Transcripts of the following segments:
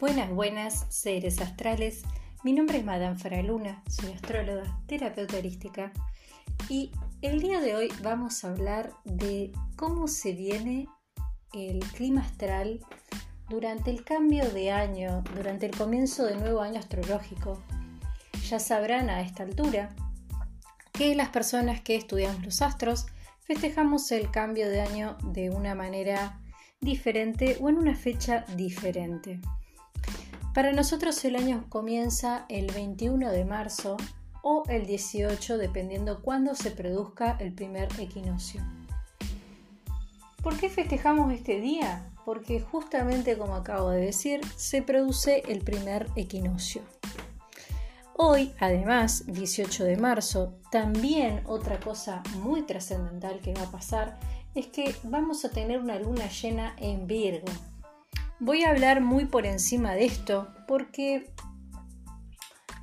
Buenas, buenas, seres astrales. Mi nombre es Madame Faraluna, soy astróloga, terapeuta holística y el día de hoy vamos a hablar de cómo se viene el clima astral durante el cambio de año, durante el comienzo del nuevo año astrológico. Ya sabrán a esta altura que las personas que estudiamos los astros festejamos el cambio de año de una manera diferente o en una fecha diferente. Para nosotros el año comienza el 21 de marzo o el 18 dependiendo cuándo se produzca el primer equinoccio. ¿Por qué festejamos este día? Porque justamente como acabo de decir, se produce el primer equinoccio. Hoy, además, 18 de marzo, también otra cosa muy trascendental que va a pasar es que vamos a tener una luna llena en Virgo. Voy a hablar muy por encima de esto porque...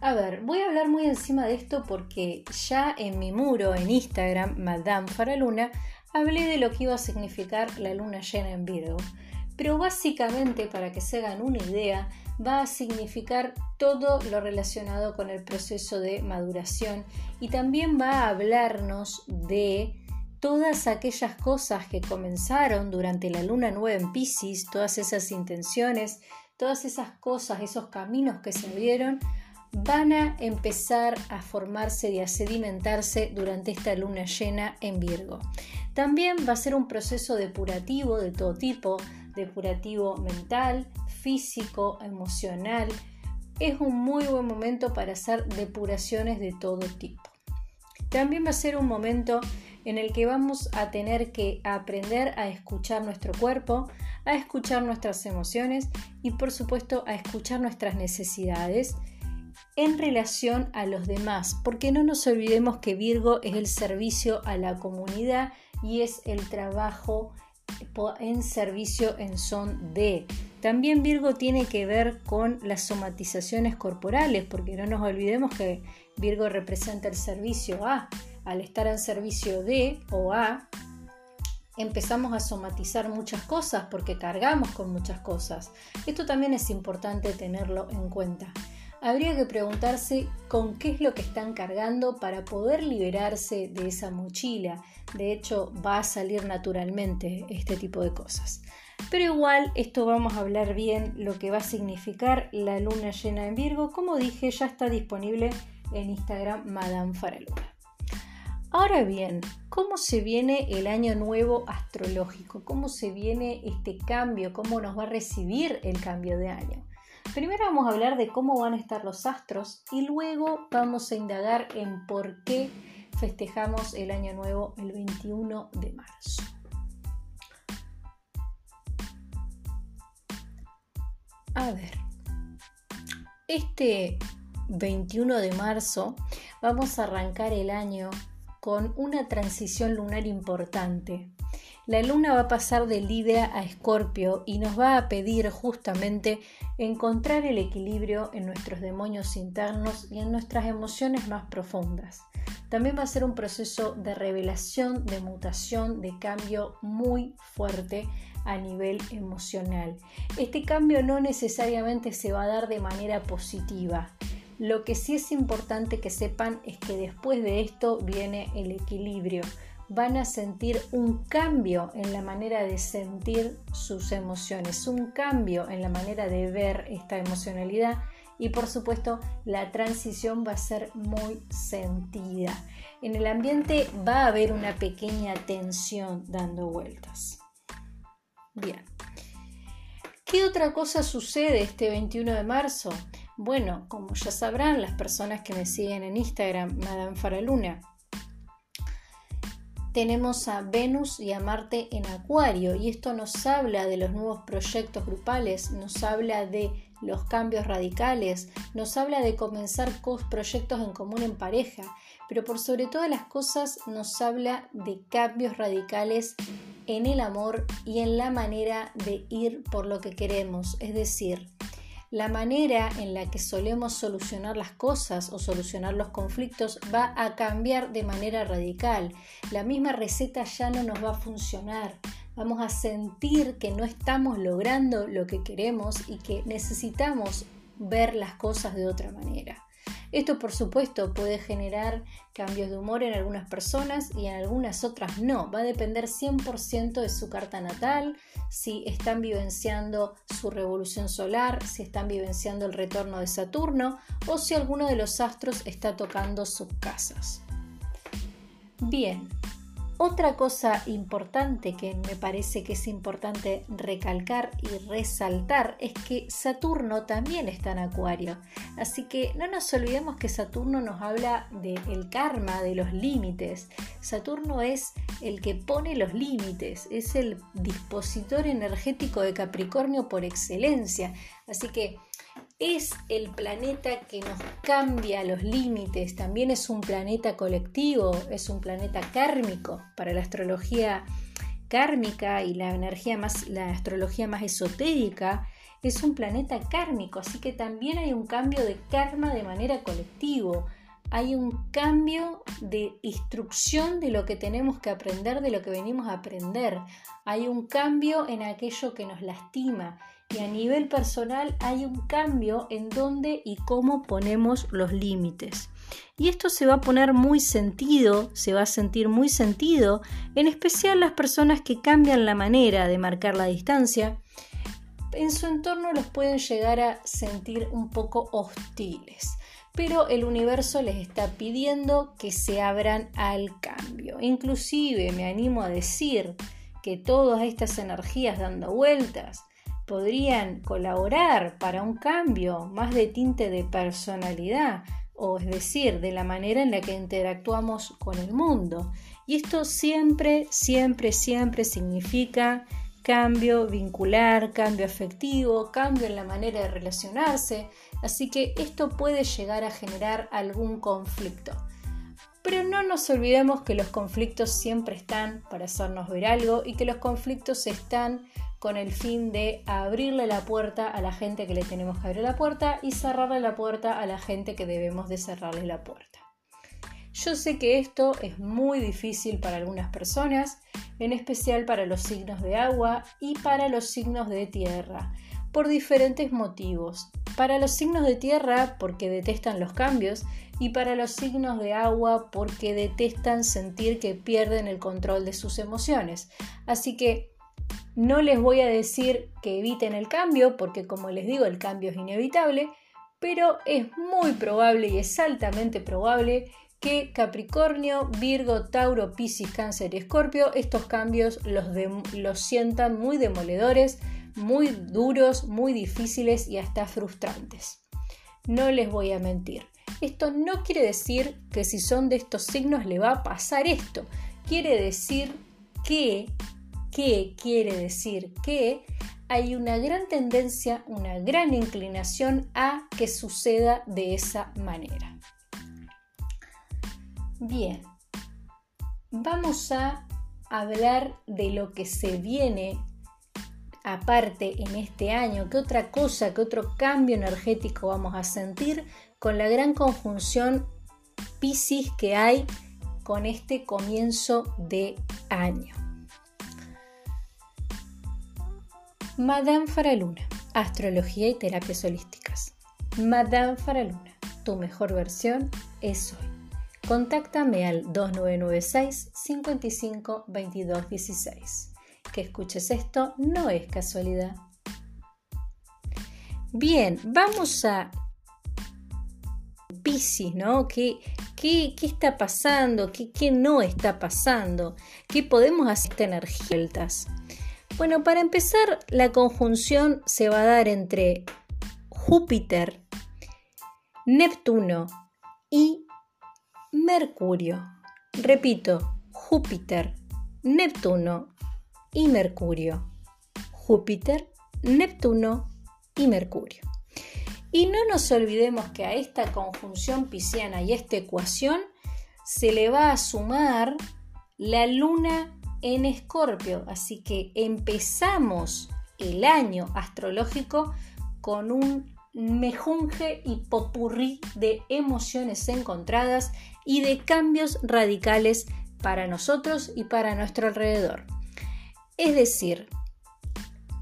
A ver, voy a hablar muy encima de esto porque ya en mi muro en Instagram, Madame Faraluna, hablé de lo que iba a significar la luna llena en Virgo. Pero básicamente, para que se hagan una idea, va a significar todo lo relacionado con el proceso de maduración y también va a hablarnos de todas aquellas cosas que comenzaron durante la luna nueva en Pisces, todas esas intenciones, todas esas cosas, esos caminos que se abrieron, van a empezar a formarse y a sedimentarse durante esta luna llena en Virgo. También va a ser un proceso depurativo de todo tipo, depurativo mental, físico, emocional. Es un muy buen momento para hacer depuraciones de todo tipo. También va a ser un momento en el que vamos a tener que aprender a escuchar nuestro cuerpo, a escuchar nuestras emociones y por supuesto a escuchar nuestras necesidades en relación a los demás, porque no nos olvidemos que Virgo es el servicio a la comunidad y es el trabajo en servicio en son de. También Virgo tiene que ver con las somatizaciones corporales, porque no nos olvidemos que Virgo representa el servicio a al estar en servicio de o a, empezamos a somatizar muchas cosas porque cargamos con muchas cosas. Esto también es importante tenerlo en cuenta. Habría que preguntarse con qué es lo que están cargando para poder liberarse de esa mochila. De hecho, va a salir naturalmente este tipo de cosas. Pero igual, esto vamos a hablar bien lo que va a significar la luna llena en Virgo. Como dije, ya está disponible en Instagram Madame Faraluna. Ahora bien, ¿cómo se viene el año nuevo astrológico? ¿Cómo se viene este cambio? ¿Cómo nos va a recibir el cambio de año? Primero vamos a hablar de cómo van a estar los astros y luego vamos a indagar en por qué festejamos el año nuevo el 21 de marzo. A ver, este 21 de marzo vamos a arrancar el año con una transición lunar importante. La luna va a pasar de Libra a Escorpio y nos va a pedir justamente encontrar el equilibrio en nuestros demonios internos y en nuestras emociones más profundas. También va a ser un proceso de revelación, de mutación, de cambio muy fuerte a nivel emocional. Este cambio no necesariamente se va a dar de manera positiva. Lo que sí es importante que sepan es que después de esto viene el equilibrio. Van a sentir un cambio en la manera de sentir sus emociones, un cambio en la manera de ver esta emocionalidad y por supuesto la transición va a ser muy sentida. En el ambiente va a haber una pequeña tensión dando vueltas. Bien. ¿Qué otra cosa sucede este 21 de marzo? Bueno, como ya sabrán las personas que me siguen en Instagram, Madame Faraluna, tenemos a Venus y a Marte en Acuario y esto nos habla de los nuevos proyectos grupales, nos habla de los cambios radicales, nos habla de comenzar proyectos en común en pareja, pero por sobre todas las cosas nos habla de cambios radicales en el amor y en la manera de ir por lo que queremos, es decir, la manera en la que solemos solucionar las cosas o solucionar los conflictos va a cambiar de manera radical. La misma receta ya no nos va a funcionar. vamos a sentir que no estamos logrando lo que queremos y que necesitamos ver las cosas de otra manera. Esto por supuesto puede generar cambios de humor en algunas personas y en algunas otras no. Va a depender 100% de su carta natal, si están vivenciando su revolución solar, si están vivenciando el retorno de Saturno o si alguno de los astros está tocando sus casas. Bien, otra cosa importante que me parece que es importante recalcar y resaltar es que Saturno también está en Acuario. Así que no nos olvidemos que Saturno nos habla del karma, de los límites. Saturno es el que pone los límites, es el dispositor energético de Capricornio por excelencia. Así que es el planeta que nos cambia los límites, también es un planeta colectivo, es un planeta kármico para la astrología kármica y la energía más, la astrología más esotérica, es un planeta kármico, así que también hay un cambio de karma de manera colectiva. Hay un cambio de instrucción de lo que tenemos que aprender, de lo que venimos a aprender. Hay un cambio en aquello que nos lastima y a nivel personal hay un cambio en dónde y cómo ponemos los límites. Y esto se va a poner muy sentido, se va a sentir muy sentido, en especial las personas que cambian la manera de marcar la distancia. En su entorno los pueden llegar a sentir un poco hostiles, pero el universo les está pidiendo que se abran al cambio. Inclusive me animo a decir que todas estas energías dando vueltas podrían colaborar para un cambio más de tinte de personalidad, o es decir, de la manera en la que interactuamos con el mundo. Y esto siempre, siempre, siempre significa cambio vincular, cambio afectivo, cambio en la manera de relacionarse, así que esto puede llegar a generar algún conflicto. Pero no nos olvidemos que los conflictos siempre están para hacernos ver algo y que los conflictos están con el fin de abrirle la puerta a la gente que le tenemos que abrir la puerta y cerrarle la puerta a la gente que debemos de cerrarle la puerta. Yo sé que esto es muy difícil para algunas personas, en especial para los signos de agua y para los signos de tierra, por diferentes motivos. Para los signos de tierra porque detestan los cambios y para los signos de agua porque detestan sentir que pierden el control de sus emociones. Así que no les voy a decir que eviten el cambio, porque como les digo, el cambio es inevitable, pero es muy probable y es altamente probable que Capricornio, Virgo, Tauro, Piscis, Cáncer y Escorpio, estos cambios los, los sientan muy demoledores, muy duros, muy difíciles y hasta frustrantes. No les voy a mentir. Esto no quiere decir que si son de estos signos le va a pasar esto. Quiere decir que ¿Qué quiere decir que hay una gran tendencia, una gran inclinación a que suceda de esa manera. Bien, vamos a hablar de lo que se viene aparte en este año, qué otra cosa, qué otro cambio energético vamos a sentir con la gran conjunción Pisces que hay con este comienzo de año. Madame Faraluna, Astrología y Terapias Holísticas. Madame Faraluna, tu mejor versión es hoy. Contáctame al 2996 55 22 16. Que escuches esto no es casualidad. Bien, vamos a ¿no? ¿Qué, qué, está pasando? ¿Qué, ¿Qué, no está pasando? ¿Qué podemos hacer esta energía? Bueno, para empezar, la conjunción se va a dar entre Júpiter, Neptuno y Mercurio. Repito, Júpiter, Neptuno y Mercurio. Júpiter, Neptuno y Mercurio. Y no nos olvidemos que a esta conjunción pisciana y esta ecuación se le va a sumar la luna en Escorpio. Así que empezamos el año astrológico con un mejunje y popurrí de emociones encontradas y de cambios radicales para nosotros y para nuestro alrededor. Es decir,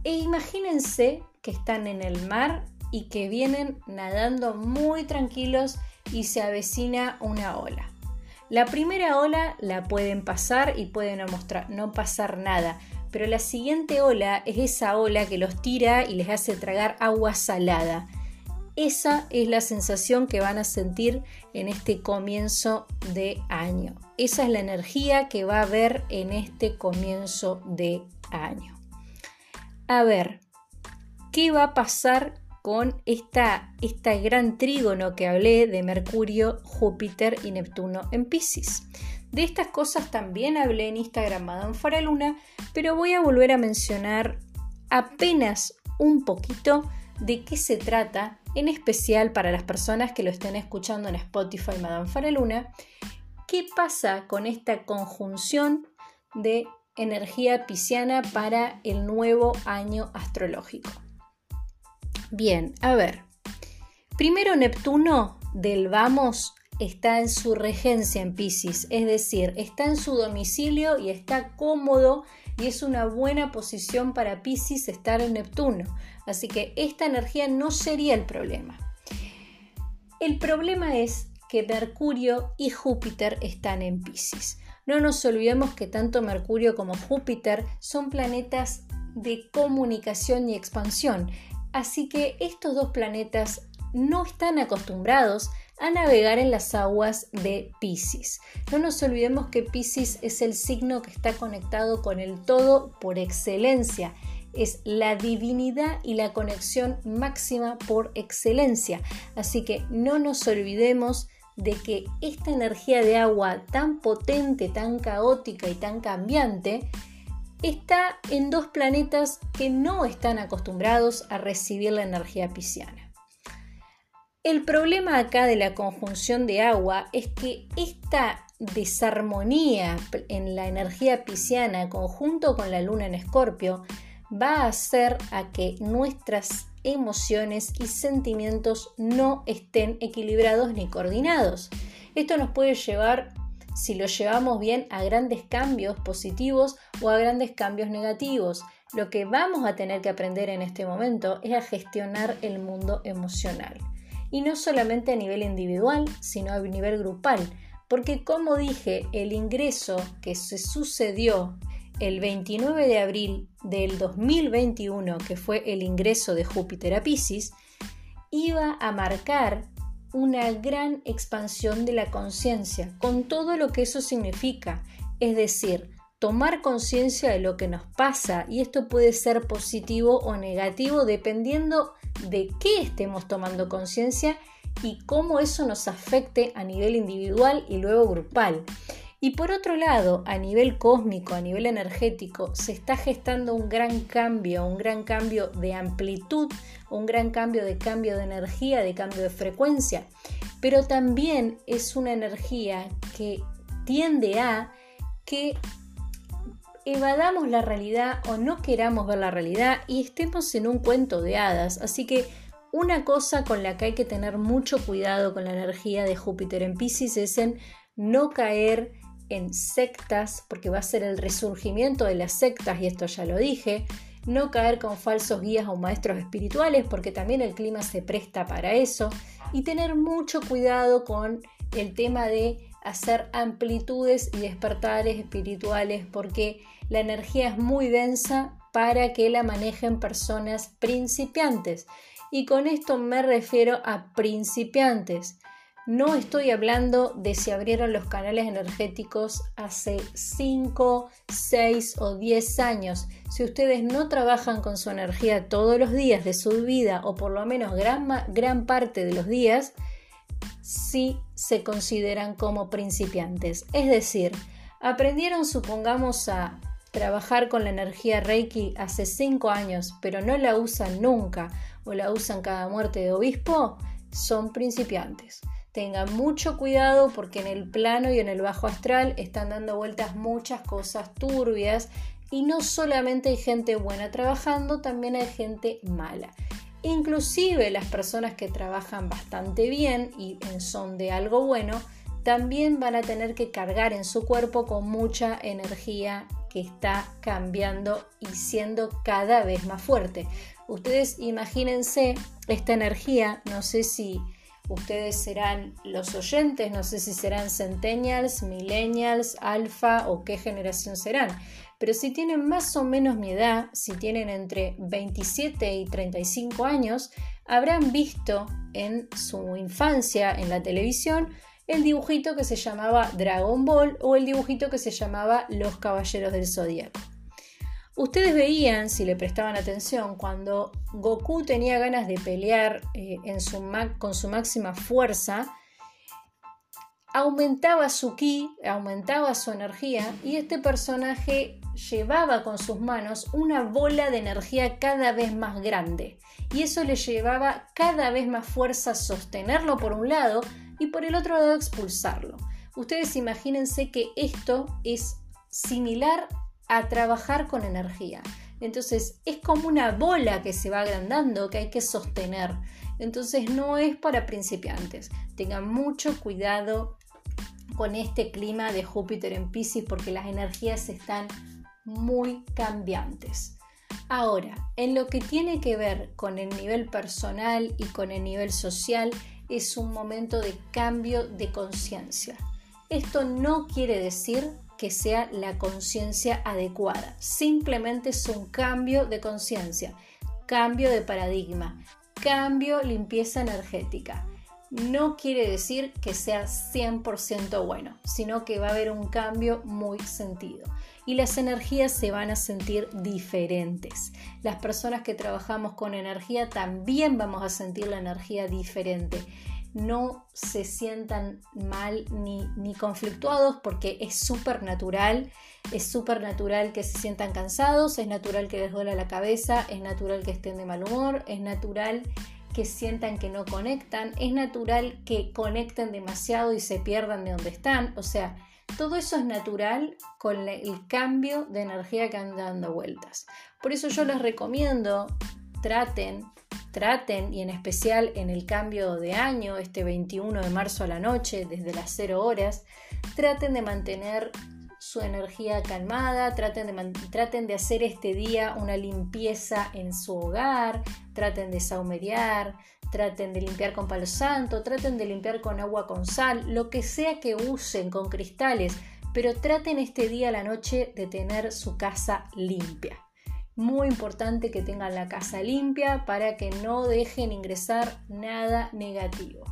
e imagínense que están en el mar y que vienen nadando muy tranquilos y se avecina una ola. La primera ola la pueden pasar y pueden mostrar, no pasar nada, pero la siguiente ola es esa ola que los tira y les hace tragar agua salada. Esa es la sensación que van a sentir en este comienzo de año. Esa es la energía que va a haber en este comienzo de año. A ver, ¿qué va a pasar con esta, esta gran trígono que hablé de Mercurio, Júpiter y Neptuno en Pisces? De estas cosas también hablé en Instagram Madame Faraluna, pero voy a volver a mencionar apenas un poquito de qué se trata, en especial para las personas que lo estén escuchando en Spotify Madame Faraluna, qué pasa con esta conjunción de energía pisciana para el nuevo año astrológico. Bien, a ver. Primero Neptuno del Vamos está en su regencia en Pisces, es decir, está en su domicilio y está cómodo y es una buena posición para Pisces estar en Neptuno. Así que esta energía no sería el problema. El problema es que Mercurio y Júpiter están en Pisces. No nos olvidemos que tanto Mercurio como Júpiter son planetas de comunicación y expansión. Así que estos dos planetas no están acostumbrados a navegar en las aguas de Pisces. No nos olvidemos que Pisces es el signo que está conectado con el todo por excelencia. Es la divinidad y la conexión máxima por excelencia. Así que no nos olvidemos de que esta energía de agua tan potente, tan caótica y tan cambiante está en dos planetas que no están acostumbrados a recibir la energía pisciana. El problema acá de la conjunción de agua es que esta desarmonía en la energía pisciana conjunto con la luna en escorpio va a hacer a que nuestras emociones y sentimientos no estén equilibrados ni coordinados. Esto nos puede llevar, si lo llevamos bien, a grandes cambios positivos o a grandes cambios negativos. Lo que vamos a tener que aprender en este momento es a gestionar el mundo emocional y no solamente a nivel individual, sino a nivel grupal, porque como dije, el ingreso que se sucedió el 29 de abril del 2021, que fue el ingreso de Júpiter a Pisces, iba a marcar una gran expansión de la conciencia, con todo lo que eso significa, es decir, tomar conciencia de lo que nos pasa y esto puede ser positivo o negativo dependiendo de qué estemos tomando conciencia y cómo eso nos afecte a nivel individual y luego grupal. Y por otro lado, a nivel cósmico, a nivel energético, se está gestando un gran cambio, un gran cambio de amplitud, un gran cambio de cambio de energía, de cambio de frecuencia. Pero también es una energía que tiende a que evadamos la realidad o no queramos ver la realidad y estemos en un cuento de hadas. Así que una cosa con la que hay que tener mucho cuidado con la energía de Júpiter en Pisces es en no caer en sectas, porque va a ser el resurgimiento de las sectas, y esto ya lo dije, no caer con falsos guías o maestros espirituales, porque también el clima se presta para eso, y tener mucho cuidado con el tema de hacer amplitudes y despertares espirituales, porque la energía es muy densa para que la manejen personas principiantes. Y con esto me refiero a principiantes. No estoy hablando de si abrieron los canales energéticos hace 5, 6 o 10 años. Si ustedes no trabajan con su energía todos los días de su vida o por lo menos gran, gran parte de los días, sí se consideran como principiantes. Es decir, aprendieron, supongamos, a trabajar con la energía Reiki hace 5 años, pero no la usan nunca o la usan cada muerte de obispo, son principiantes. Tengan mucho cuidado porque en el plano y en el bajo astral están dando vueltas muchas cosas turbias y no solamente hay gente buena trabajando, también hay gente mala. Inclusive las personas que trabajan bastante bien y son de algo bueno, también van a tener que cargar en su cuerpo con mucha energía que está cambiando y siendo cada vez más fuerte. Ustedes imagínense esta energía, no sé si ustedes serán los oyentes, no sé si serán centennials, millennials, alfa o qué generación serán, pero si tienen más o menos mi edad, si tienen entre 27 y 35 años, habrán visto en su infancia en la televisión el dibujito que se llamaba Dragon Ball o el dibujito que se llamaba Los Caballeros del Zodíaco. Ustedes veían, si le prestaban atención, cuando Goku tenía ganas de pelear eh, con su máxima fuerza, aumentaba su ki, aumentaba su energía y este personaje llevaba con sus manos una bola de energía cada vez más grande y eso le llevaba cada vez más fuerza a sostenerlo por un lado y por el otro lado expulsarlo. Ustedes imagínense que esto es similar a trabajar con energía. Entonces es como una bola que se va agrandando que hay que sostener. Entonces no es para principiantes. Tengan mucho cuidado con este clima de Júpiter en Pisces porque las energías están muy cambiantes. Ahora, en lo que tiene que ver con el nivel personal y con el nivel social, es un momento de cambio de conciencia. Esto no quiere decir que sea la conciencia adecuada, simplemente es un cambio de conciencia, cambio de paradigma, cambio limpieza energética no quiere decir que sea 100% bueno, sino que va a haber un cambio muy sentido. Y las energías se van a sentir diferentes. Las personas que trabajamos con energía también vamos a sentir la energía diferente. No se sientan mal ni, ni conflictuados porque es súper natural. Es súper natural que se sientan cansados, es natural que les duela la cabeza, es natural que estén de mal humor, es natural que sientan que no conectan, es natural que conecten demasiado y se pierdan de donde están, o sea, todo eso es natural con el cambio de energía que andan dando vueltas. Por eso yo les recomiendo, traten, traten, y en especial en el cambio de año, este 21 de marzo a la noche, desde las 0 horas, traten de mantener su energía calmada, traten de, traten de hacer este día una limpieza en su hogar, traten de saumerear, traten de limpiar con palo santo, traten de limpiar con agua con sal, lo que sea que usen con cristales, pero traten este día a la noche de tener su casa limpia. Muy importante que tengan la casa limpia para que no dejen ingresar nada negativo.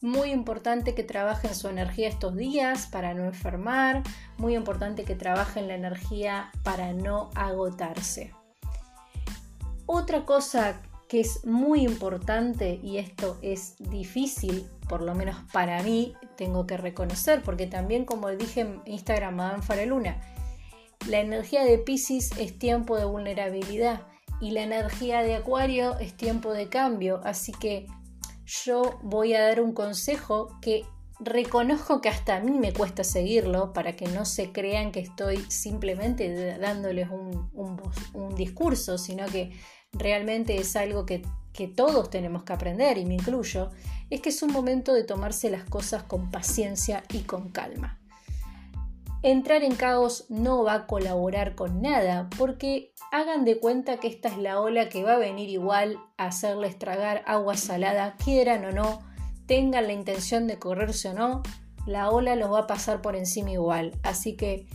Muy importante que trabajen su energía estos días para no enfermar. Muy importante que trabajen la energía para no agotarse. Otra cosa que es muy importante y esto es difícil, por lo menos para mí, tengo que reconocer, porque también como dije en Instagram, Madame Faraluna, la energía de Pisces es tiempo de vulnerabilidad y la energía de Acuario es tiempo de cambio, así que yo voy a dar un consejo que reconozco que hasta a mí me cuesta seguirlo para que no se crean que estoy simplemente dándoles un, discurso, sino que realmente es algo que, que todos tenemos que aprender y me incluyo, es que es un momento de tomarse las cosas con paciencia y con calma. Entrar en caos no va a colaborar con nada porque hagan de cuenta que esta es la ola que va a venir igual a hacerles tragar agua salada, quieran o no, tengan la intención de correrse o no, la ola los va a pasar por encima igual. Así que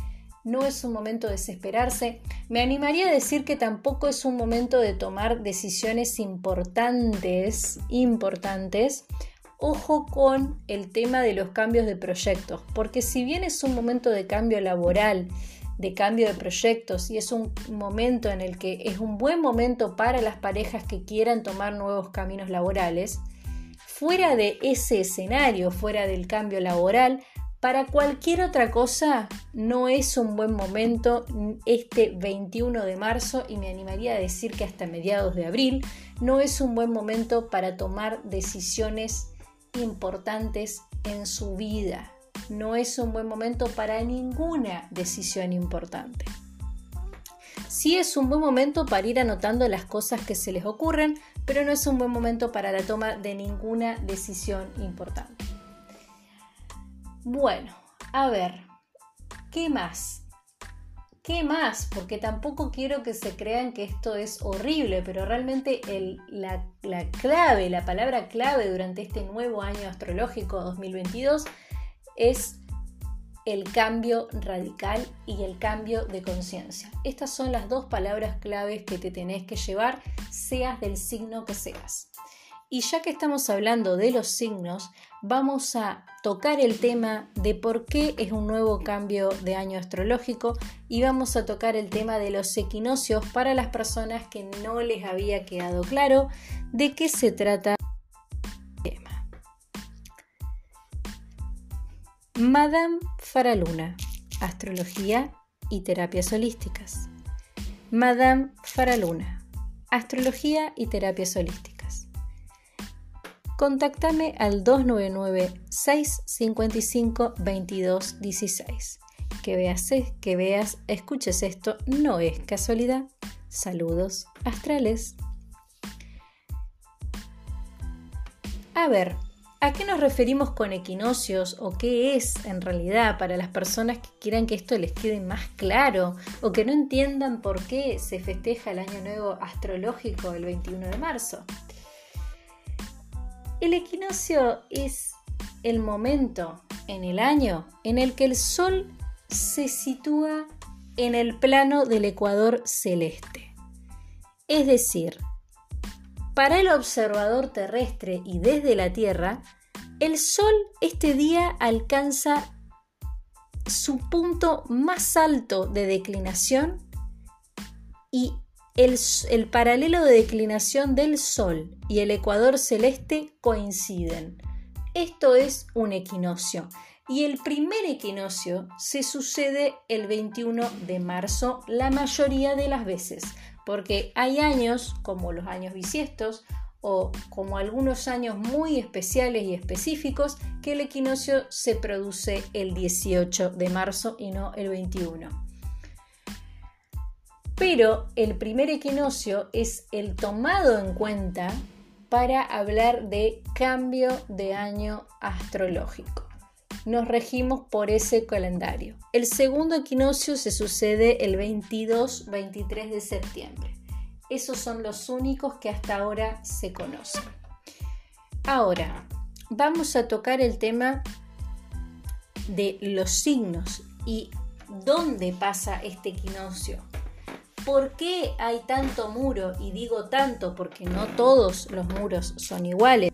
no es un momento de desesperarse. Me animaría a decir que tampoco es un momento de tomar decisiones importantes, importantes, ojo con el tema de los cambios de proyectos, porque si bien es un momento de cambio laboral, de cambio de proyectos y es un momento en el que es un buen momento para las parejas que quieran tomar nuevos caminos laborales, fuera de ese escenario, fuera del cambio laboral, para cualquier otra cosa no es un buen momento este 21 de marzo y me animaría a decir que hasta mediados de abril no es un buen momento para tomar decisiones importantes en su vida. No es un buen momento para ninguna decisión importante. Sí es un buen momento para ir anotando las cosas que se les ocurren, pero no es un buen momento para la toma de ninguna decisión importante. Bueno, a ver, ¿qué más? ¿Qué más? Porque tampoco quiero que se crean que esto es horrible, pero realmente la, la clave, la palabra clave durante este nuevo año astrológico 2022 es el cambio radical y el cambio de conciencia. Estas son las dos palabras claves que te tenés que llevar, seas del signo que seas. Y ya que estamos hablando de los signos, vamos a tocar el tema de por qué es un nuevo cambio de año astrológico y vamos a tocar el tema de los equinoccios para las personas que no les había quedado claro de qué se trata Madame Faraluna, Astrología y Terapias Holísticas. Madame Faraluna, Astrología y Terapias Holísticas. Contáctame al 299-655-2216. Que veas, que veas, escuches esto, no es casualidad. Saludos astrales. A ver, ¿A qué nos referimos con equinoccios o qué es en realidad para las personas que quieran que esto les quede más claro o que no entiendan por qué se festeja el Año Nuevo astrológico el 21 de marzo? El equinoccio es el momento en el año en el que el Sol se sitúa en el plano del ecuador celeste. Es decir, para el observador terrestre y desde la Tierra, el Sol este día alcanza su punto más alto de declinación y el, el, paralelo de declinación del Sol y el ecuador celeste coinciden. Esto es un equinoccio y el primer equinoccio se sucede el 21 de marzo la mayoría de las veces porque hay años, como los años bisiestos, o como algunos años muy especiales y específicos, que el equinoccio se produce el 18 de marzo y no el 21. Pero el primer equinoccio es el tomado en cuenta para hablar de cambio de año astrológico nos regimos por ese calendario. El segundo equinoccio se sucede el 22-23 de septiembre. Esos son los únicos que hasta ahora se conocen. Ahora, vamos a tocar el tema de los signos y dónde pasa este equinoccio. ¿Por qué hay tanto muro? Y digo tanto porque no todos los muros son iguales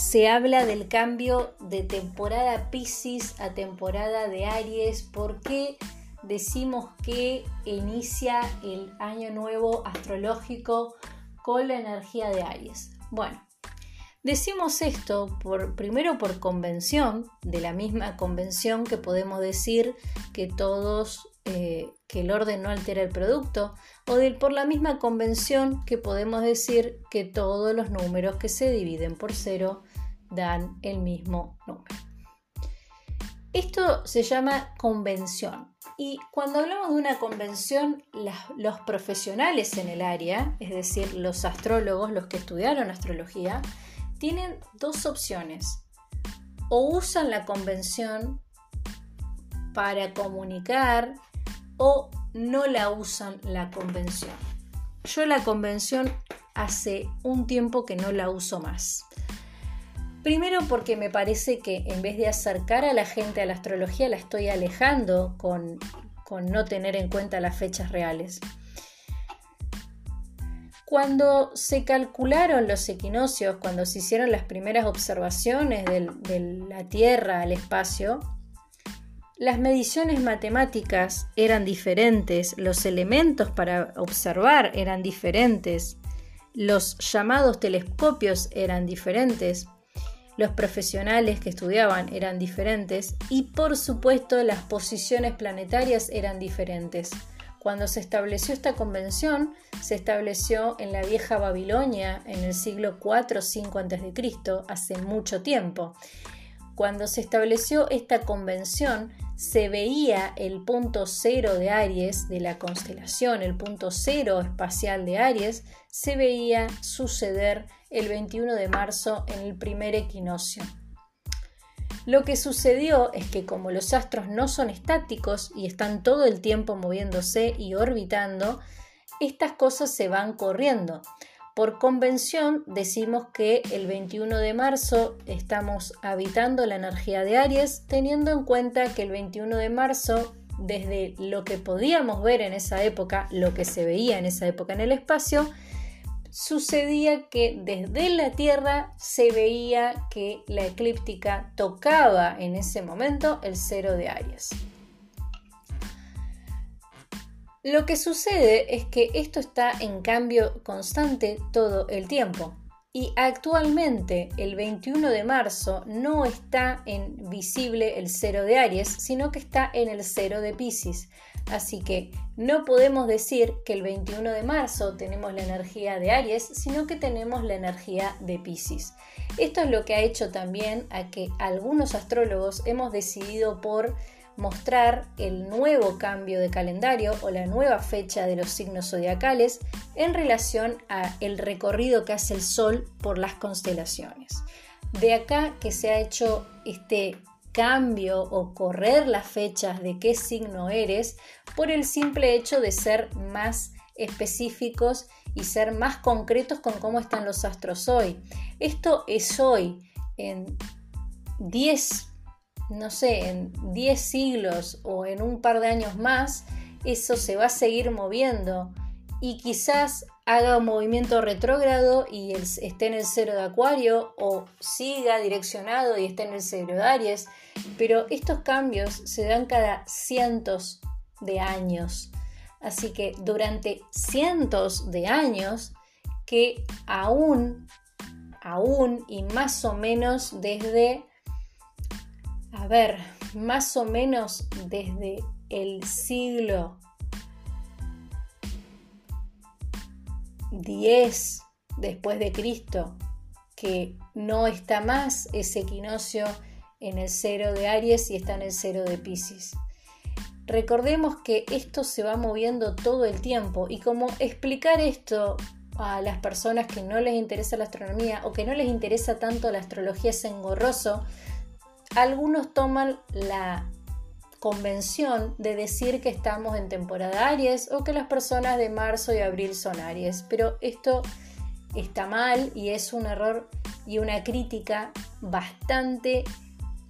se habla del cambio de temporada Pisces a temporada de Aries. ¿Por qué decimos que inicia el año nuevo astrológico con la energía de Aries? Bueno, decimos esto por, primero por convención, de la misma convención que podemos decir que todos, eh, que el orden no altera el producto, o por la misma convención que podemos decir que todos los números que se dividen por cero dan el mismo número. Esto se llama convención y cuando hablamos de una convención, los profesionales en el área, es decir, los astrólogos, los que estudiaron astrología, tienen dos opciones. O usan la convención para comunicar o no la usan la convención. Yo la convención hace un tiempo que no la uso más. Primero porque me parece que en vez de acercar a la gente a la astrología, la estoy alejando con, no tener en cuenta las fechas reales. Cuando se calcularon los equinoccios, cuando se hicieron las primeras observaciones de la Tierra al espacio, las mediciones matemáticas eran diferentes, los elementos para observar eran diferentes, los llamados telescopios eran diferentes los profesionales que estudiaban eran diferentes y por supuesto las posiciones planetarias eran diferentes. Cuando se estableció esta convención, se estableció en la vieja Babilonia en el siglo 4 o 5 a.C., hace mucho tiempo. Cuando se estableció esta convención, se veía el punto cero de Aries, de la constelación, el punto cero espacial de Aries, se veía suceder el 21 de marzo en el primer equinoccio. Lo que sucedió es que como los astros no son estáticos y están todo el tiempo moviéndose y orbitando, estas cosas se van corriendo. Por convención decimos que el 21 de marzo estamos habitando la energía de Aries, teniendo en cuenta que el 21 de marzo, desde lo que podíamos ver en esa época, lo que se veía en esa época en el espacio, sucedía que desde la Tierra se veía que la eclíptica tocaba en ese momento el cero de Aries. Lo que sucede es que esto está en cambio constante todo el tiempo y actualmente el 21 de marzo no está en visible el cero de Aries, sino que está en el cero de Pisces. Así que no podemos decir que el 21 de marzo tenemos la energía de Aries, sino que tenemos la energía de Pisces. Esto es lo que ha hecho también a que algunos astrólogos hemos decidido por mostrar el nuevo cambio de calendario o la nueva fecha de los signos zodiacales en relación a el recorrido que hace el Sol por las constelaciones. De acá que se ha hecho este cambio o correr las fechas de qué signo eres por el simple hecho de ser más específicos y ser más concretos con cómo están los astros hoy. Esto es hoy en 10 no sé, en 10 siglos o en un par de años más, eso se va a seguir moviendo y quizás haga un movimiento retrógrado y esté en el cero de Acuario o siga direccionado y esté en el cero de Aries, pero estos cambios se dan cada cientos de años. Así que durante cientos de años que aún, aún y más o menos desde a ver, más o menos desde el siglo X después de Cristo, que no está más ese equinoccio en el cero de Aries y está en el cero de Pisces. Recordemos que esto se va moviendo todo el tiempo y como explicar esto a las personas que no les interesa la astronomía o que no les interesa tanto la astrología es engorroso, algunos toman la convención de decir que estamos en temporada Aries o que las personas de marzo y abril son Aries, pero esto está mal y es un error y una crítica bastante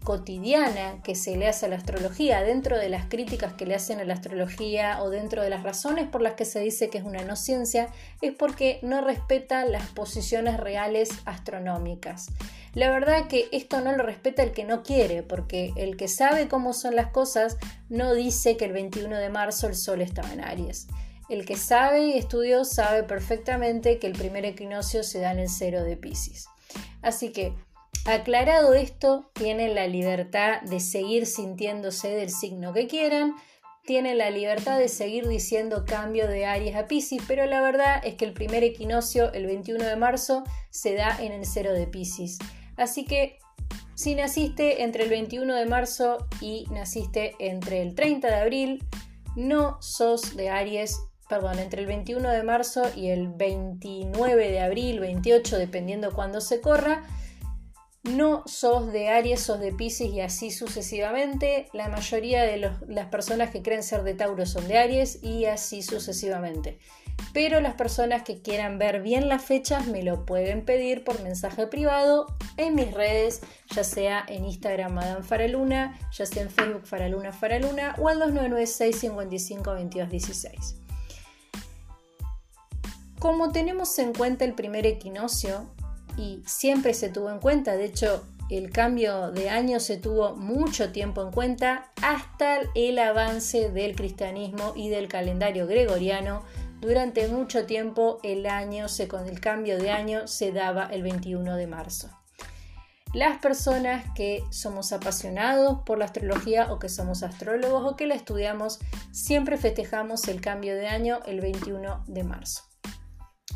cotidiana que se le hace a la astrología, dentro de las críticas que le hacen a la astrología o dentro de las razones por las que se dice que es una no ciencia, es porque no respeta las posiciones reales astronómicas. La verdad que esto no lo respeta el que no quiere, porque el que sabe cómo son las cosas no dice que el 21 de marzo el sol estaba en Aries. El que sabe y estudió sabe perfectamente que el primer equinoccio se da en el cero de Pisces. Así que Aclarado esto, tienen la libertad de seguir sintiéndose del signo que quieran, tienen la libertad de seguir diciendo cambio de Aries a Pisces, pero la verdad es que el primer equinoccio, el 21 de marzo, se da en el cero de Pisces. Así que si naciste entre el 21 de marzo y naciste entre el 30 de abril, no sos de Aries, perdón, entre el 21 de marzo y el 29 de abril, 28, dependiendo cuándo se corra, no sos de Aries, sos de Pisces y así sucesivamente. La mayoría de las personas que creen ser de Tauro son de Aries y así sucesivamente. Pero las personas que quieran ver bien las fechas me lo pueden pedir por mensaje privado en mis redes, ya sea en Instagram Madame Faraluna, ya sea en Facebook Faraluna Faraluna o al 2996 55 22 Como tenemos en cuenta el primer equinoccio, y siempre se tuvo en cuenta, de hecho el cambio de año se tuvo mucho tiempo en cuenta hasta el avance del cristianismo y del calendario gregoriano. Durante mucho tiempo el año se, con el cambio de año se daba el 21 de marzo. Las personas que somos apasionados por la astrología o que somos astrólogos o que la estudiamos, siempre festejamos el cambio de año el 21 de marzo.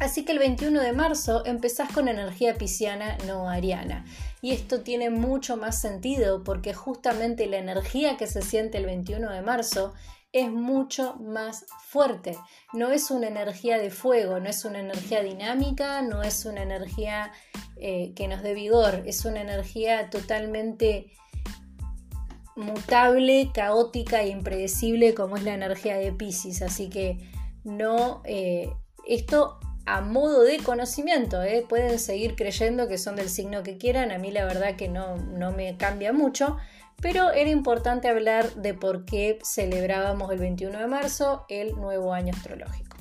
Así que el 21 de marzo empezás con energía pisciana no ariana. Y esto tiene mucho más sentido porque justamente la energía que se siente el 21 de marzo es mucho más fuerte. No es una energía de fuego, no es una energía dinámica, no es una energía eh, que nos dé vigor, es una energía totalmente mutable, caótica e impredecible como es la energía de Pisces. Así que no, eh, esto a modo de conocimiento, ¿eh? pueden seguir creyendo que son del signo que quieran, a mí la verdad que no, no me cambia mucho, pero era importante hablar de por qué celebrábamos el 21 de marzo el nuevo año astrológico.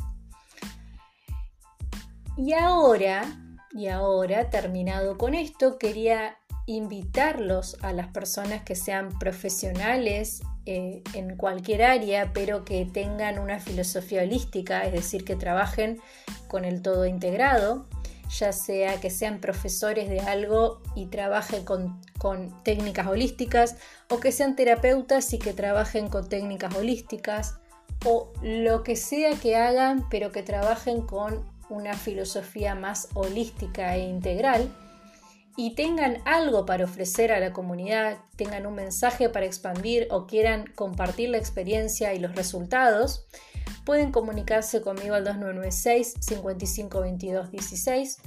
Y ahora, y ahora, terminado con esto, quería invitarlos a las personas que sean profesionales eh, en cualquier área, pero que tengan una filosofía holística, es decir, que trabajen con el todo integrado, ya sea que sean profesores de algo y trabajen con, con técnicas holísticas, o que sean terapeutas y que trabajen con técnicas holísticas, o lo que sea que hagan, pero que trabajen con una filosofía más holística e integral y tengan algo para ofrecer a la comunidad, tengan un mensaje para expandir o quieran compartir la experiencia y los resultados, pueden comunicarse conmigo al 2996 5522 16,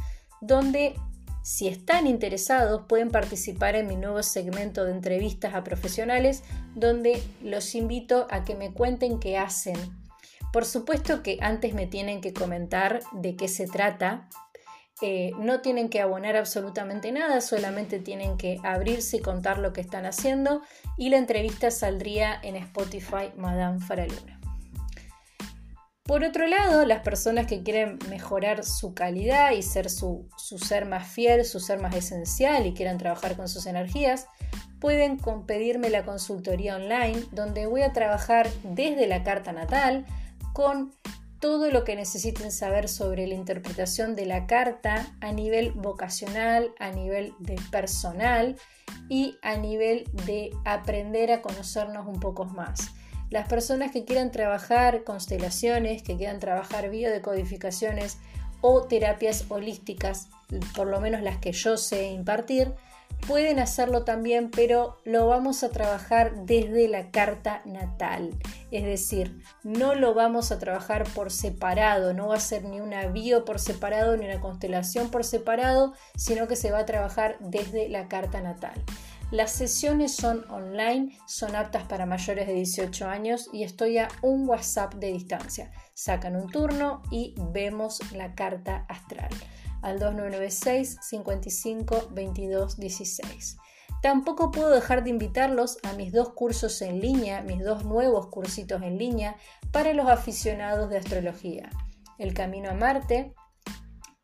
donde si están interesados pueden participar en mi nuevo segmento de entrevistas a profesionales, donde los invito a que me cuenten qué hacen. Por supuesto que antes me tienen que comentar de qué se trata eh, no tienen que abonar absolutamente nada, solamente tienen que abrirse y contar lo que están haciendo y la entrevista saldría en Spotify Madame Faraluna. Por otro lado, las personas que quieren mejorar su calidad y ser su, su ser más fiel, su ser más esencial y quieran trabajar con sus energías, pueden pedirme la consultoría online donde voy a trabajar desde la carta natal con todo lo que necesiten saber sobre la interpretación de la carta a nivel vocacional, a nivel de personal y a nivel de aprender a conocernos un poco más. Las personas que quieran trabajar constelaciones, que quieran trabajar biodecodificaciones o terapias holísticas, por lo menos las que yo sé impartir, pueden hacerlo también, pero lo vamos a trabajar desde la carta natal. Es decir, no lo vamos a trabajar por separado, no va a ser ni una bio por separado ni una constelación por separado, sino que se va a trabajar desde la carta natal. Las sesiones son online, son aptas para mayores de 18 años y estoy a un WhatsApp de distancia. Sacan un turno y vemos la carta astral al 2996 55 22 16. Tampoco puedo dejar de invitarlos a mis dos cursos en línea, mis dos nuevos cursitos en línea para los aficionados de astrología. El Camino a Marte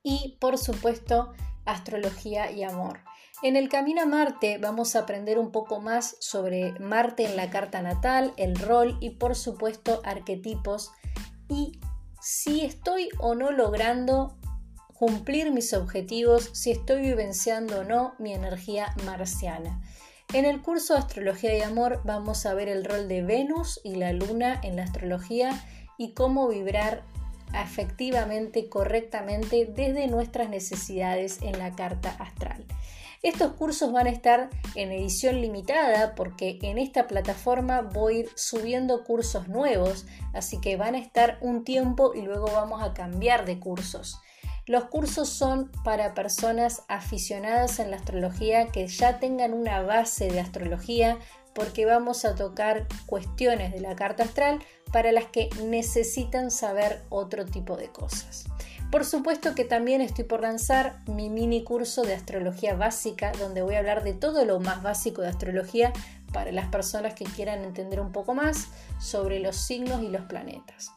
y, por supuesto, Astrología y Amor. En el Camino a Marte vamos a aprender un poco más sobre Marte en la carta natal, el rol y, por supuesto, arquetipos y si estoy o no logrando cumplir mis objetivos, si estoy vivenciando o no mi energía marciana. En el curso de Astrología y Amor vamos a ver el rol de Venus y la Luna en la astrología y cómo vibrar efectivamente, correctamente desde nuestras necesidades en la carta astral. Estos cursos van a estar en edición limitada porque en esta plataforma voy a ir subiendo cursos nuevos, así que van a estar un tiempo y luego vamos a cambiar de cursos. Los cursos son para personas aficionadas en la astrología que ya tengan una base de astrología porque vamos a tocar cuestiones de la carta astral para las que necesitan saber otro tipo de cosas. Por supuesto que también estoy por lanzar mi mini curso de astrología básica donde voy a hablar de todo lo más básico de astrología para las personas que quieran entender un poco más sobre los signos y los planetas.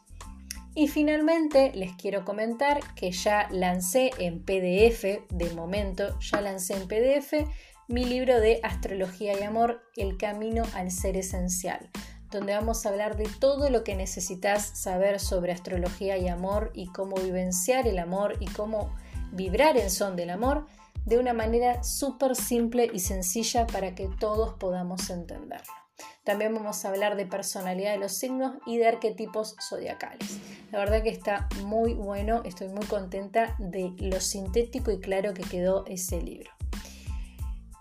Y finalmente les quiero comentar que ya lancé en PDF, de momento ya lancé en PDF mi libro de Astrología y Amor, El Camino al Ser Esencial, donde vamos a hablar de todo lo que necesitas saber sobre astrología y amor y cómo vivenciar el amor y cómo vibrar en son del amor de una manera súper simple y sencilla para que todos podamos entenderlo. También vamos a hablar de personalidad de los signos y de arquetipos zodiacales. La verdad que está muy bueno, estoy muy contenta de lo sintético y claro que quedó ese libro.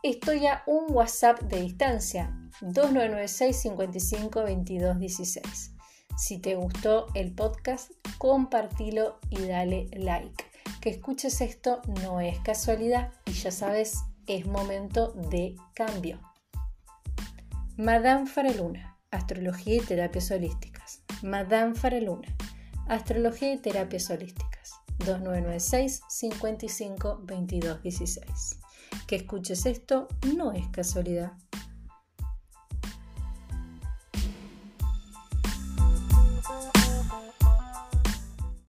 Estoy a un WhatsApp de distancia, 2996 55 22 16. Si te gustó el podcast, compartilo y dale like. Que escuches esto no es casualidad y ya sabes, es momento de cambio. Madame Faraluna, Astrología y Terapias Holísticas. Madame Faraluna, Astrología y Terapias Holísticas. 2996 55 22 16. Que escuches esto no es casualidad.